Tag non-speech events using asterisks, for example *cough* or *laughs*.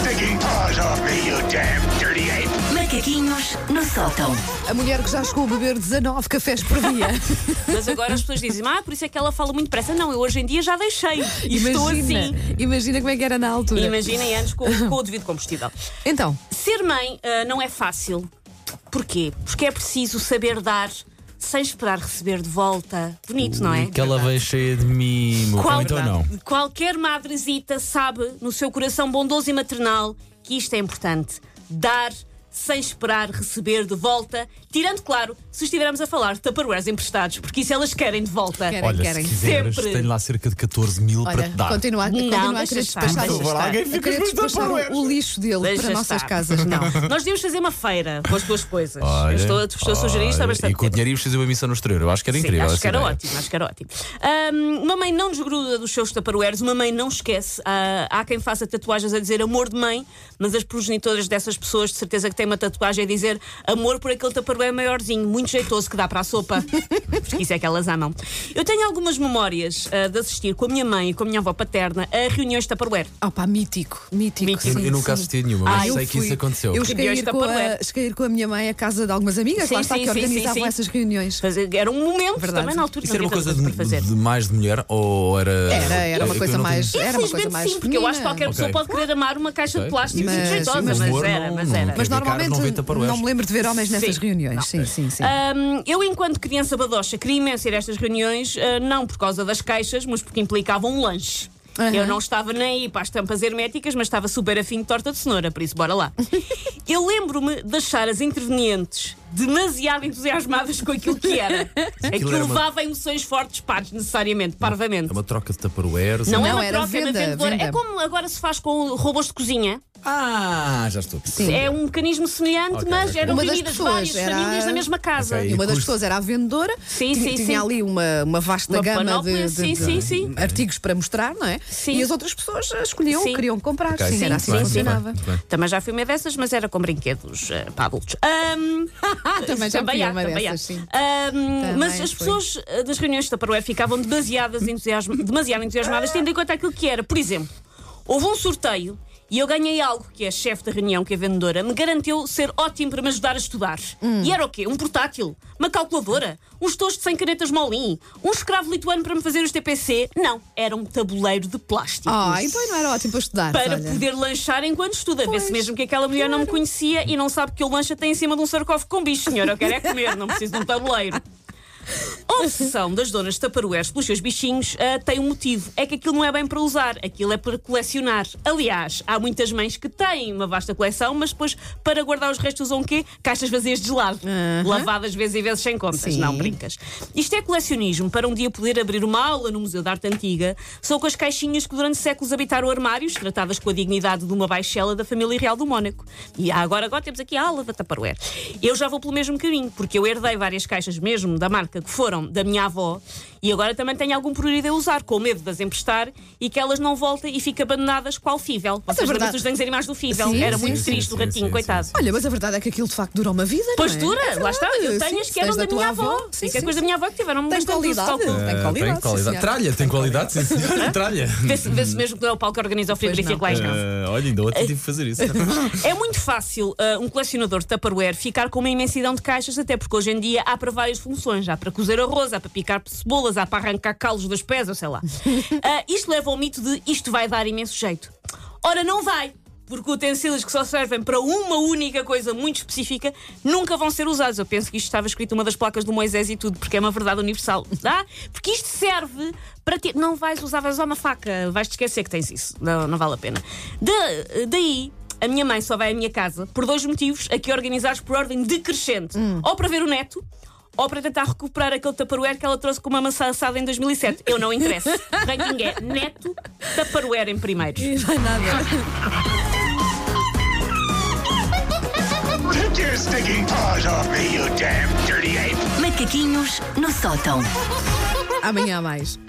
stinking paws off me, you damn dirty ape! Macaquinhos no sótão. A mulher que já chegou a beber 19 cafés por dia. *laughs* Mas agora as pessoas dizem, ah, por isso é que ela fala muito depressa. Não, eu hoje em dia já deixei. E estou imagina, assim. imagina como é que era na altura. Imaginem antes com, com o devido combustível. Então, Ser mãe ah, não é fácil. Porquê? Porque é preciso saber dar sem esperar receber de volta. Bonito, não é? Que ela veio cheia de mimo. Qual- Ou então não. Qualquer madrezita sabe, no seu coração bondoso e maternal, que isto é importante. Dar sem esperar receber de volta, tirando, claro, se estivermos a falar de tupperwares emprestados, porque isso elas querem de volta. Querem. Olha, querem. se quiseres, Sempre. tenho lá cerca de 14 mil para olha, te dar. continua, a- continua a deixa querer estar, despachar, deixa estar. alguém a fica querer com os despachar Tupperwares. o, o lixo dele Deixa para nossas estar. casas. *laughs* Não. Nós devíamos fazer uma feira com as tuas coisas. Olha, eu estou, estou a sugerir isto há olha, bastante E com o tempo. dinheiro íamos fazer uma missão no exterior. Eu acho que era Sim, incrível. acho essa que era ideia. ótimo, acho que era ótimo. Ahm, uma mãe não desgruda dos seus tupperwares, uma mãe não esquece. Ah, há quem faça tatuagens a dizer amor de mãe, mas as progenitoras dessas pessoas de certeza que têm uma tatuagem a dizer amor por aquele tupperware maiorzinho, muito jeitoso que dá para a sopa. *laughs* Porque isso é que elas amam. Eu tenho algumas memórias ah, de assistir com a minha mãe e com a minha avó paterna a reuniões de tupperware. Opa, mítico, mítico. Mítico. Eu, sim, eu nunca sim. assisti nenhuma, Ah, mas eu sei que fui. isso aconteceu. Eu cheguei a, ir com a, Tupperware. cheguei a ir com a minha mãe à casa de algumas amigas, Sim, lá está sim, que sim, sim, organizavam sim. essas reuniões. Era um momento Verdade. também na altura. Isso era uma coisa de, fazer. de mais de mulher ou era. Era, era uma Eu- coisa eu mais. tenho- Era uma coisa Infelizmente mais. sim, porque eu acho que qualquer pessoa pode querer amar uma caixa de plástico Mas- muito jeitosa, mas mas, era, mas era. Mas dizer, cara, normalmente 90 para o não me lembro de ver homens nessas Sim. reuniões. Sim, sim, sim. Hum, eu, enquanto criança badocha, queria imenso ir a estas reuniões, ah, não por causa das caixas, mas porque implicavam um lanche. Aham. Eu não estava nem aí para as tampas herméticas, mas estava super afim de torta de cenoura, por isso bora lá. *laughs* eu lembro-me de achar as intervenientes demasiado entusiasmadas com aquilo que era. *laughs* Aquilo era uma- levava emoções fortes, pá, necessariamente, parvamente. É uma troca de tupperwares. Não, é Não, uma era troca, é uma venda, vendedora. venda. É como agora se faz com robôs de cozinha. Ah, já estou. Sim. É um mecanismo semelhante, Ok, mas ok. eram Uma das reunidas pessoas várias era- famílias na mesma casa. Ok. E uma das custo- pessoas era a vendedora, Sim, tinha, sim, tinha sim. ali uma, uma vasta Uma gama de, panóplia, de- sim, de sim, sim. artigos para mostrar, não é? Sim. E as outras pessoas escolhiam, Sim. queriam comprar. Ok. Sim, Sim, era assim muito que bem, funcionava. muito bem, muito bem. Também já fui uma dessas, mas era com brinquedos eh, para adultos. Ahm, *laughs* Também já fui uma dessas, sim. Ahm, mas as fui. pessoas eh, das reuniões de Tupperware ficavam demasiadas entusiasma, demasiado entusiasmadas, tendo em conta aquilo que era. Por exemplo, houve um sorteio e eu ganhei algo que a chefe da reunião, que é a vendedora, me garantiu ser ótimo para me ajudar a estudar. Hum. E era o quê? Um portátil? Uma calculadora? Uns de 100 canetas Molin? Um escravo lituano para me fazer os TPC? Não, era um tabuleiro de plástico. Ah, então não era ótimo para estudar. para olha. poder lanchar enquanto estuda. Vê-se mesmo que aquela mulher não me conhecia e não sabe que o lanche tem em cima de um sarcófago com bicho, senhora. Eu quero é comer, não preciso de um tabuleiro. A obsessão das donas de Tupperwares pelos seus bichinhos ah, tem um motivo. É que aquilo não é bem para usar, aquilo é para colecionar. Aliás, há muitas mães que têm uma vasta coleção, mas depois para guardar os restos usam o quê? Caixas vazias de gelado. Lavadas vezes e vezes sem contas. Sim. Não brincas. Isto é colecionismo para um dia poder abrir uma aula no Museu da Arte Antiga. São com as caixinhas que durante séculos habitaram armários, tratadas com a dignidade de uma baixela da família real do Mónaco. E agora, agora temos aqui a aula da Tupperware. Eu já vou pelo mesmo caminho, porque eu herdei várias caixas mesmo da marca que foram da minha avó e agora também tenho algum prurido a usar, com medo de as emprestar e que elas não voltem e fiquem abandonadas qual Fível. Vocês a verdade- dos desenhos animais do Fível? Sim, Era sim, muito sim, triste o ratinho, sim, coitado. sim, Olha, mas a verdade é que aquilo de facto dura uma vida, Pois não é? dura, É lá está. Eu tenho as que eram da tua minha avó. Sim, Isso é coisa da minha avó que tiveram Tem de qualidade. Tem qualidade, sim, qualidade. Tralha, tem qualidade, sim senhora. Tralha. Vê-se mesmo que não é o Paulo que organiza o frigorífico lá em casa. Ah, olha, ainda ontem tive que fazer isso. *laughs* É muito fácil ah, um colecionador de Tupperware ficar com uma imensidão de caixas, até porque hoje em dia há para várias funções. Há para cozer arroz, há para picar cebolas, há para arrancar calos dos pés, ou sei lá. *laughs* Ah, isto leva ao mito de isto vai dar imenso jeito. Ora, não vai! Porque utensílios que só servem para uma única coisa muito específica nunca vão ser usados. Eu penso que isto estava escrito numa das placas do Moisés e tudo, porque é uma verdade universal. Dá? Porque isto serve para ter. Não vais usar, vais usar uma faca, vais te esquecer que tens isso. Não, não vale a pena. Da- daí. A minha mãe só vai à minha casa por dois motivos, aqui organizados por ordem decrescente. Ou para ver o neto, ou para tentar recuperar aquele Tupperware que ela trouxe com uma maçã assada em 2007. Eu não interesso. *laughs* Ranking é neto, Tupperware em primeiro. E vai nada. *laughs* Take your stinking paws off me, you damn dirty ape! Macaquinhos no sótão. Amanhã mais.